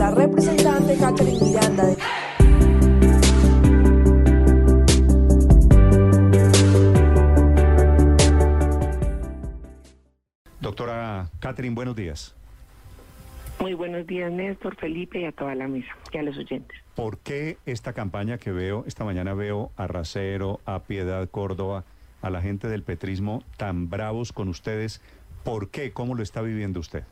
la representante Catherine Miranda de... Doctora Catherine, buenos días. Muy buenos días, Néstor, Felipe y a toda la mesa y a los oyentes. ¿Por qué esta campaña que veo, esta mañana veo a Racero, a Piedad Córdoba, a la gente del petrismo tan bravos con ustedes? ¿Por qué? ¿Cómo lo está viviendo usted?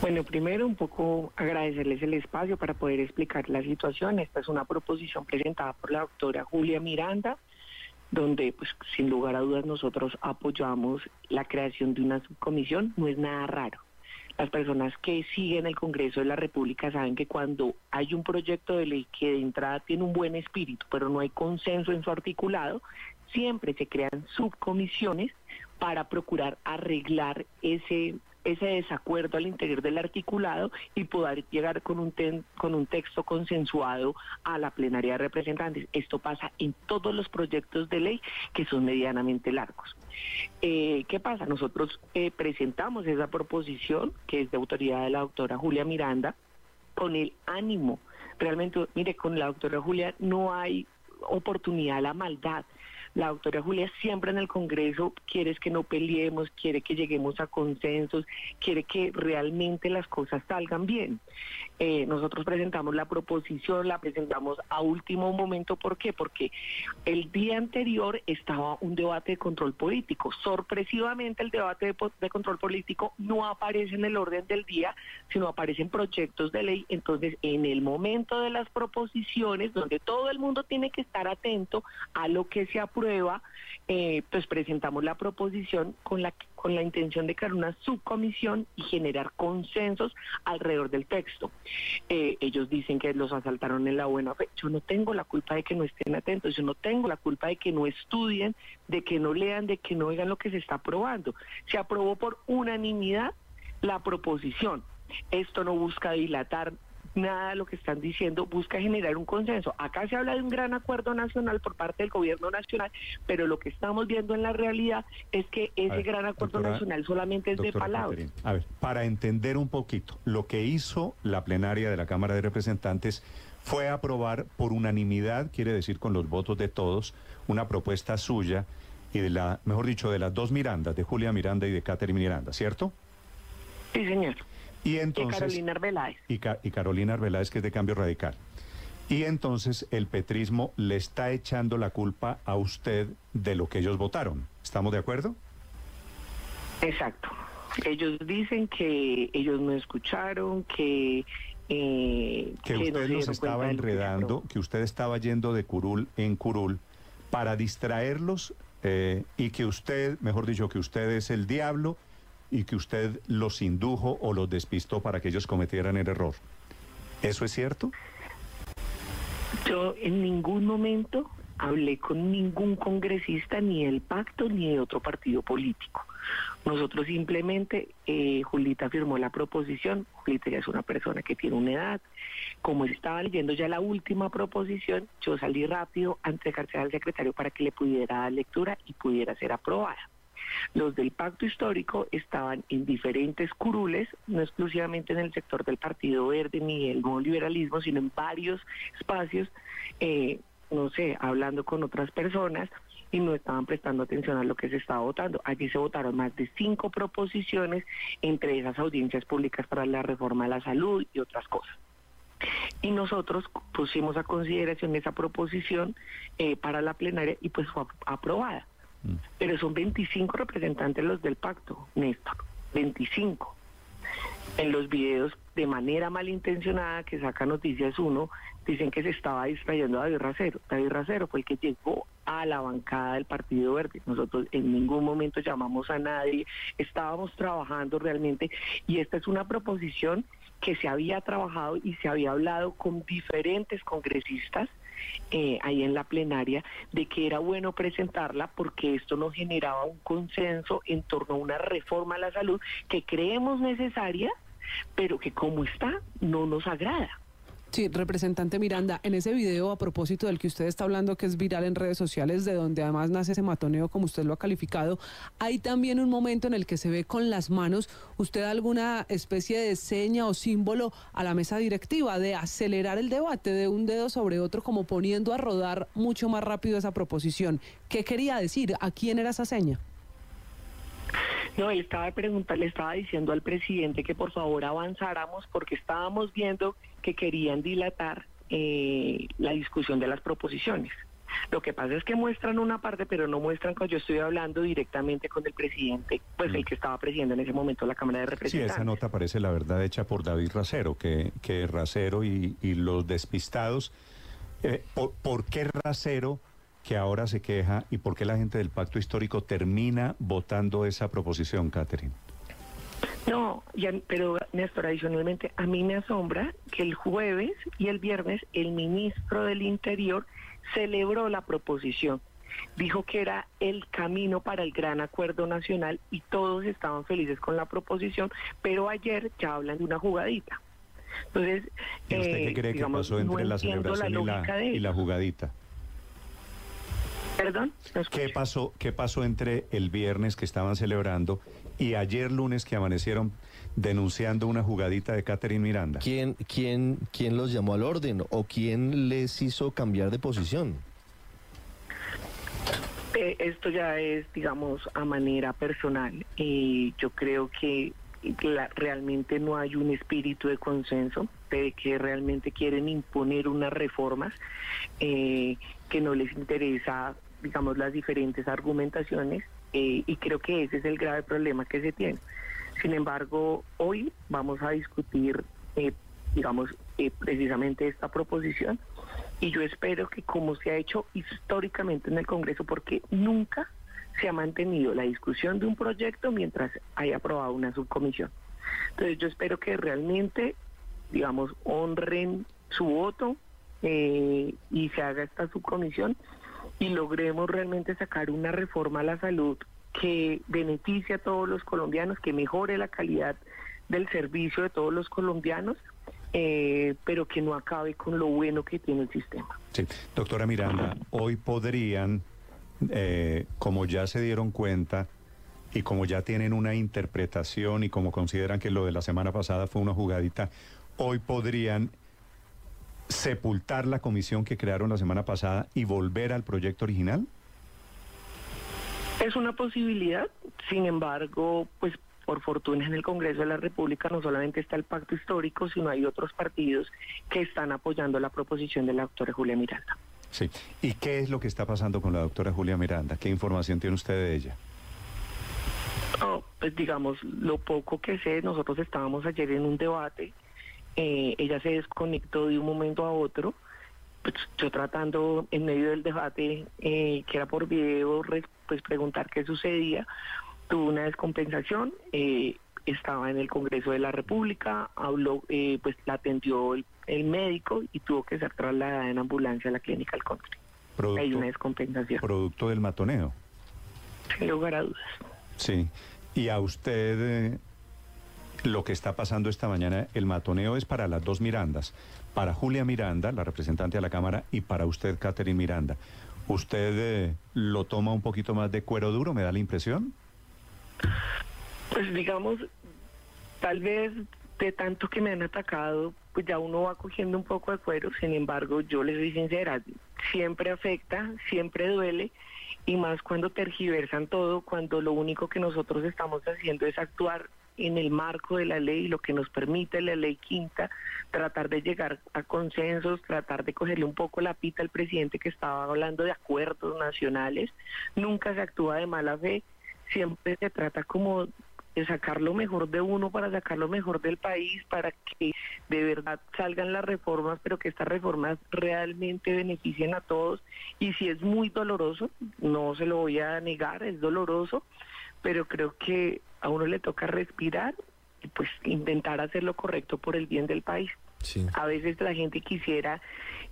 Bueno, primero un poco agradecerles el espacio para poder explicar la situación. Esta es una proposición presentada por la doctora Julia Miranda, donde pues sin lugar a dudas nosotros apoyamos la creación de una subcomisión. No es nada raro. Las personas que siguen el Congreso de la República saben que cuando hay un proyecto de ley que de entrada tiene un buen espíritu, pero no hay consenso en su articulado, siempre se crean subcomisiones para procurar arreglar ese ese desacuerdo al interior del articulado y poder llegar con un, con un texto consensuado a la plenaria de representantes. Esto pasa en todos los proyectos de ley que son medianamente largos. Eh, ¿Qué pasa? Nosotros eh, presentamos esa proposición, que es de autoridad de la doctora Julia Miranda, con el ánimo. Realmente, mire, con la doctora Julia no hay oportunidad a la maldad. La doctora Julia siempre en el Congreso quiere que no peleemos, quiere que lleguemos a consensos, quiere que realmente las cosas salgan bien. Eh, nosotros presentamos la proposición, la presentamos a último momento. ¿Por qué? Porque el día anterior estaba un debate de control político. Sorpresivamente el debate de, control político no aparece en el orden del día, sino aparecen proyectos de ley. Entonces, en el momento de las proposiciones, donde todo el mundo tiene que estar atento a lo que se aprueba, prueba, eh, pues presentamos la proposición con la, con la intención de crear una subcomisión y generar consensos alrededor del texto. Eh, ellos dicen que los asaltaron en la buena fe. Yo no tengo la culpa de que no estén atentos, yo no tengo la culpa de que no estudien, de que no lean, de que no oigan lo que se está aprobando. Se aprobó por unanimidad la proposición. Esto no busca dilatar nada de lo que están diciendo busca generar un consenso. Acá se habla de un gran acuerdo nacional por parte del gobierno nacional, pero lo que estamos viendo en la realidad es que ese gran acuerdo nacional solamente es de palabras. A ver, para entender un poquito, lo que hizo la plenaria de la Cámara de Representantes fue aprobar por unanimidad, quiere decir con los votos de todos, una propuesta suya y de la, mejor dicho, de las dos Mirandas, de Julia Miranda y de Catherine Miranda, ¿cierto? Sí, señor. Y entonces... Carolina Arbeláez. Y, Carolina Arbeláez, que es de Cambio Radical. Y entonces el petrismo le está echando la culpa a usted de lo que ellos votaron. ¿Estamos de acuerdo? Exacto. Ellos dicen que ellos no escucharon, que... Eh, que, usted los estaba enredando, que, usted estaba yendo de curul en curul para distraerlos eh, y que usted, mejor dicho, que usted es el diablo y que usted los indujo o los despistó para que ellos cometieran el error. ¿Eso es cierto? Yo en ningún momento hablé con ningún congresista, ni del pacto, ni de otro partido político. Nosotros simplemente, eh, Julita firmó la proposición, Julita ya es una persona que tiene una edad, como estaba leyendo ya la última proposición, yo salí rápido ante entregársela al secretario para que le pudiera dar lectura y pudiera ser aprobada. Los del pacto histórico estaban en diferentes curules, no exclusivamente en el sector del Partido Verde ni el nuevo liberalismo, sino en varios espacios, eh, no sé, hablando con otras personas y no estaban prestando atención a lo que se estaba votando. Allí se votaron más de cinco proposiciones, entre esas audiencias públicas para la reforma de la salud y otras cosas. Y nosotros pusimos a consideración esa proposición eh, para la plenaria y pues fue aprobada. Pero son 25 representantes los del pacto, Néstor, 25. En los videos, de manera malintencionada, que saca Noticias Uno, dicen que se estaba distrayendo a David Racero. David Racero fue el que llegó a la bancada del Partido Verde. Nosotros en ningún momento llamamos a nadie, estábamos trabajando realmente y esta es una proposición que se había trabajado y se había hablado con diferentes congresistas eh, ahí en la plenaria de que era bueno presentarla porque esto nos generaba un consenso en torno a una reforma a la salud que creemos necesaria, pero que como está no nos agrada. Sí, representante Miranda, en ese video a propósito del que usted está hablando, que es viral en redes sociales, de donde además nace ese matoneo, como usted lo ha calificado, hay también un momento en el que se ve con las manos usted alguna especie de seña o símbolo a la mesa directiva de acelerar el debate de un dedo sobre otro, como poniendo a rodar mucho más rápido esa proposición. ¿Qué quería decir? ¿A quién era esa seña? No, él estaba preguntando, le estaba diciendo al presidente que por favor avanzáramos porque estábamos viendo que querían dilatar eh, la discusión de las proposiciones. Lo que pasa es que muestran una parte, pero no muestran cuando yo estoy hablando directamente con el presidente, pues el mm. que estaba presidiendo en ese momento la Cámara de Representantes. Sí, esa nota parece la verdad hecha por David Racero, que, que Racero y, los despistados. Eh, ¿por, qué Racero? Que ahora se queja y por qué la gente del pacto histórico termina votando esa proposición, Catherine. No, pero Néstor, adicionalmente, a mí me asombra que el jueves y el viernes el ministro del Interior celebró la proposición. Dijo que era el camino para el gran acuerdo nacional y todos estaban felices con la proposición, pero ayer ya hablan de una jugadita. Entonces, ¿Y usted qué eh, cree que pasó entre la celebración y, la, jugadita? ¿Perdón? ¿Qué pasó, ¿Qué pasó entre el viernes que estaban celebrando y ayer lunes que amanecieron denunciando una jugadita de Catherine Miranda? ¿Quién, quién, quién los llamó al orden o quién les hizo cambiar de posición? Eh, esto ya es, digamos, a manera personal. y yo creo que realmente no hay un espíritu de consenso, de que realmente quieren imponer unas reformas eh, que no les interesa, digamos, las diferentes argumentaciones eh, y creo que ese es el grave problema que se tiene. Sin embargo, hoy vamos a discutir, eh, digamos, eh, precisamente esta proposición y yo espero que como se ha hecho históricamente en el Congreso, porque nunca se ha mantenido la discusión de un proyecto mientras haya aprobado una subcomisión. Entonces yo espero que realmente, digamos, honren su voto eh, y se haga esta subcomisión y logremos realmente sacar una reforma a la salud que beneficie a todos los colombianos, que mejore la calidad del servicio de todos los colombianos, eh, pero que no acabe con lo bueno que tiene el sistema. Sí, doctora Miranda, hoy podrían, eh, como ya se dieron cuenta y como ya tienen una interpretación y como consideran que lo de la semana pasada fue una jugadita, hoy podrían sepultar la comisión que crearon la semana pasada y volver al proyecto original? Es una posibilidad, sin embargo, pues por fortuna en el Congreso de la República no solamente está el pacto histórico, sino hay otros partidos que están apoyando la proposición de la doctora Julia Miranda. Sí, ¿y qué es lo que está pasando con la doctora Julia Miranda? ¿Qué información tiene usted de ella? pues digamos, lo poco que sé, nosotros estábamos ayer en un debate, eh, ella se desconectó de un momento a otro, pues yo tratando en medio del debate, eh, que era por video, pues preguntar qué sucedía, tuvo una descompensación, eh, estaba en el Congreso de la República, habló, eh, pues la atendió el, médico y tuvo que ser trasladada en ambulancia a la clínica al country. Hay una descompensación. Producto del matoneo. Sin lugar a dudas. Sí. Y a usted lo que está pasando esta mañana, el matoneo es para las dos Mirandas, para Julia Miranda, la representante de la Cámara, y para usted, Catherine Miranda. ¿Usted eh, lo toma un poquito más de cuero duro, me da la impresión? Pues digamos, tal vez de tanto que me han atacado, pues ya uno va cogiendo un poco de cuero, sin embargo, yo les soy sincera, siempre afecta, siempre duele, y más cuando tergiversan todo, cuando lo único que nosotros estamos haciendo es actuar en el marco de la ley, lo que nos permite la ley quinta, tratar de llegar a consensos, tratar de cogerle un poco la pita al presidente que estaba hablando de acuerdos nacionales. Nunca se actúa de mala fe, siempre se trata como de sacar lo mejor de uno para sacar lo mejor del país, para que de verdad salgan las reformas, pero que estas reformas realmente beneficien a todos. Y si es muy doloroso, no se lo voy a negar, es doloroso, pero creo que a uno le toca respirar y pues intentar hacer lo correcto por el bien del país. A veces la gente quisiera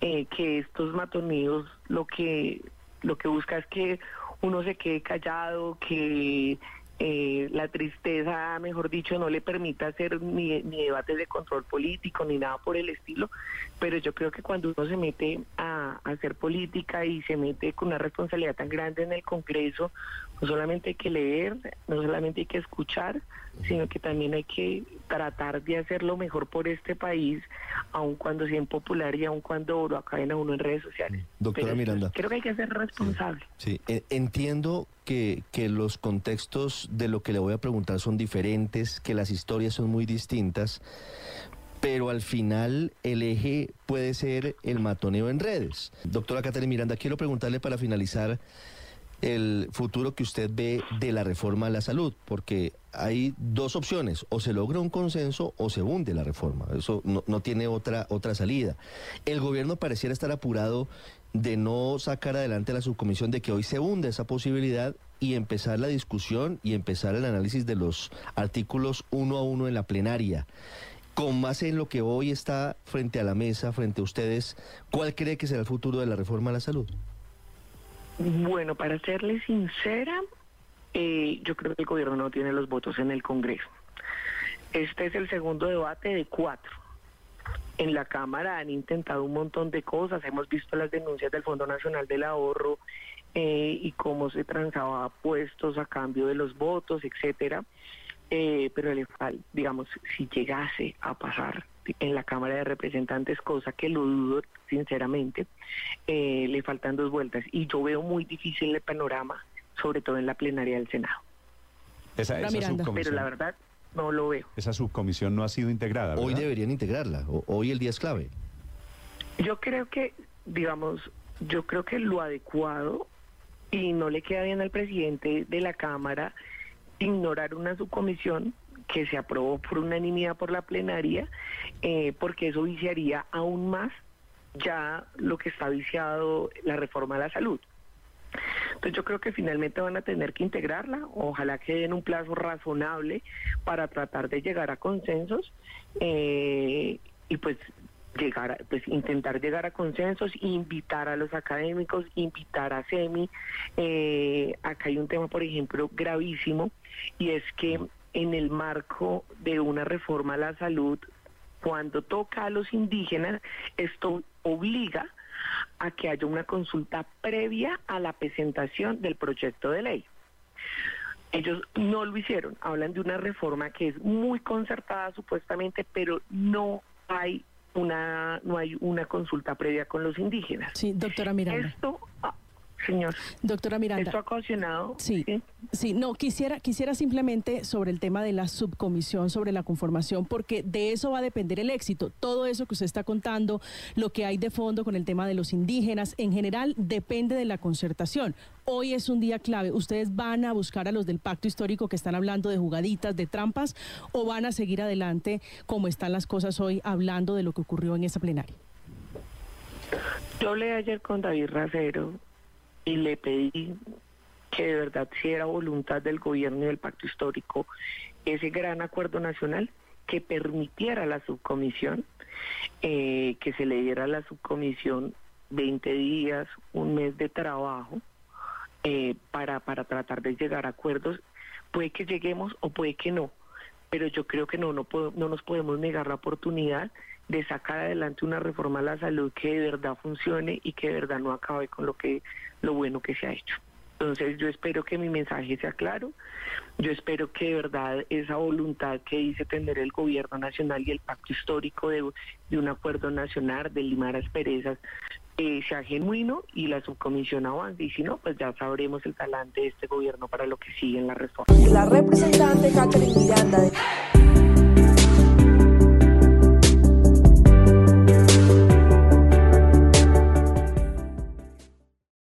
eh, que estos matonidos lo que lo que busca es que uno se quede callado, que eh, la tristeza, mejor dicho, no le permite hacer ni, ni debates de control político ni nada por el estilo, pero yo creo que cuando uno se mete a, hacer política y se mete con una responsabilidad tan grande en el Congreso, no solamente hay que leer, no solamente hay que escuchar, sino que también hay que tratar de hacer lo mejor por este país, aun cuando sea impopular y aun cuando lo acaben a uno en redes sociales. Doctora Miranda. Creo que hay que ser responsable. Sí, e, entiendo que, que los contextos de lo que le voy a preguntar son diferentes, que las historias son muy distintas, pero al final el eje puede ser el matoneo en redes. Doctora Caterina Miranda, quiero preguntarle para finalizar el futuro que usted ve de la reforma a la salud, porque hay dos opciones, o se logra un consenso o se hunde la reforma, eso no, tiene otra, otra salida. El gobierno pareciera estar apurado de no sacar adelante la subcomisión, de que hoy se hunde esa posibilidad y empezar la discusión y empezar el análisis de los artículos uno a uno en la plenaria. Con más en lo que hoy está frente a la mesa, frente a ustedes, ¿cuál cree que será el futuro de la reforma a la salud? Bueno, para serle sincera, eh, yo creo que el gobierno no tiene los votos en el Congreso. Este es el segundo debate de cuatro. En la Cámara han intentado un montón de cosas, hemos visto las denuncias del Fondo Nacional del Ahorro eh, y cómo se transaba puestos a cambio de los votos, etcétera. Eh, pero falta, digamos, si llegase a pasar en la Cámara de Representantes, cosa que lo dudo sinceramente, eh, le faltan dos vueltas y yo veo muy difícil el panorama, sobre todo en la plenaria del Senado. Esa, Pero la verdad no lo veo. Esa subcomisión no ha sido integrada. Hoy deberían integrarla, hoy el día es clave. Yo creo que, digamos, yo creo que lo adecuado y no le queda bien al presidente de la Cámara ignorar una subcomisión que se aprobó por unanimidad por la plenaria, eh, porque eso viciaría aún más ya lo que está viciado la reforma a la salud. Entonces yo creo que finalmente van a tener que integrarla, ojalá que den un plazo razonable para tratar de llegar a consensos eh, y pues llegar pues intentar llegar a consensos invitar a los académicos invitar a semi eh, acá hay un tema por ejemplo gravísimo y es que en el marco de una reforma a la salud cuando toca a los indígenas esto obliga a que haya una consulta previa a la presentación del proyecto de ley ellos no lo hicieron, hablan de una reforma que es muy concertada supuestamente, pero no hay una no hay una consulta previa con los indígenas. Sí, doctora Miranda. Esto señor. Doctora Miranda. Esto ha ocasionado. Sí, sí, no, quisiera, quisiera simplemente sobre el tema de la subcomisión, sobre la conformación, porque de eso va a depender el éxito. Todo eso que usted está contando, lo que hay de fondo con el tema de los indígenas, en general depende de la concertación. Hoy es un día clave. ¿Ustedes van a buscar a los del pacto histórico que están hablando de jugaditas, de trampas, o van a seguir adelante como están las cosas hoy, hablando de lo que ocurrió en esa plenaria? Yo hablé ayer con David Racero y le pedí que de verdad si era voluntad del gobierno y del pacto histórico ese gran acuerdo nacional que permitiera la subcomisión, eh, que se le diera a la subcomisión 20 días, un mes de trabajo eh, para, para tratar de llegar a acuerdos. Puede que lleguemos o puede que no, pero yo creo que no, no, no nos podemos negar la oportunidad de sacar adelante una reforma a la salud que de verdad funcione y que de verdad no acabe con lo que lo bueno que se ha hecho. Entonces yo espero que mi mensaje sea claro, yo espero que de verdad esa voluntad que dice tener el gobierno nacional y el pacto histórico de, un acuerdo nacional, de limar asperezas, eh, sea genuino y la subcomisión avance. Y si no, pues ya sabremos el talante de este gobierno para lo que sigue en la reforma. La representante Catherine Miranda.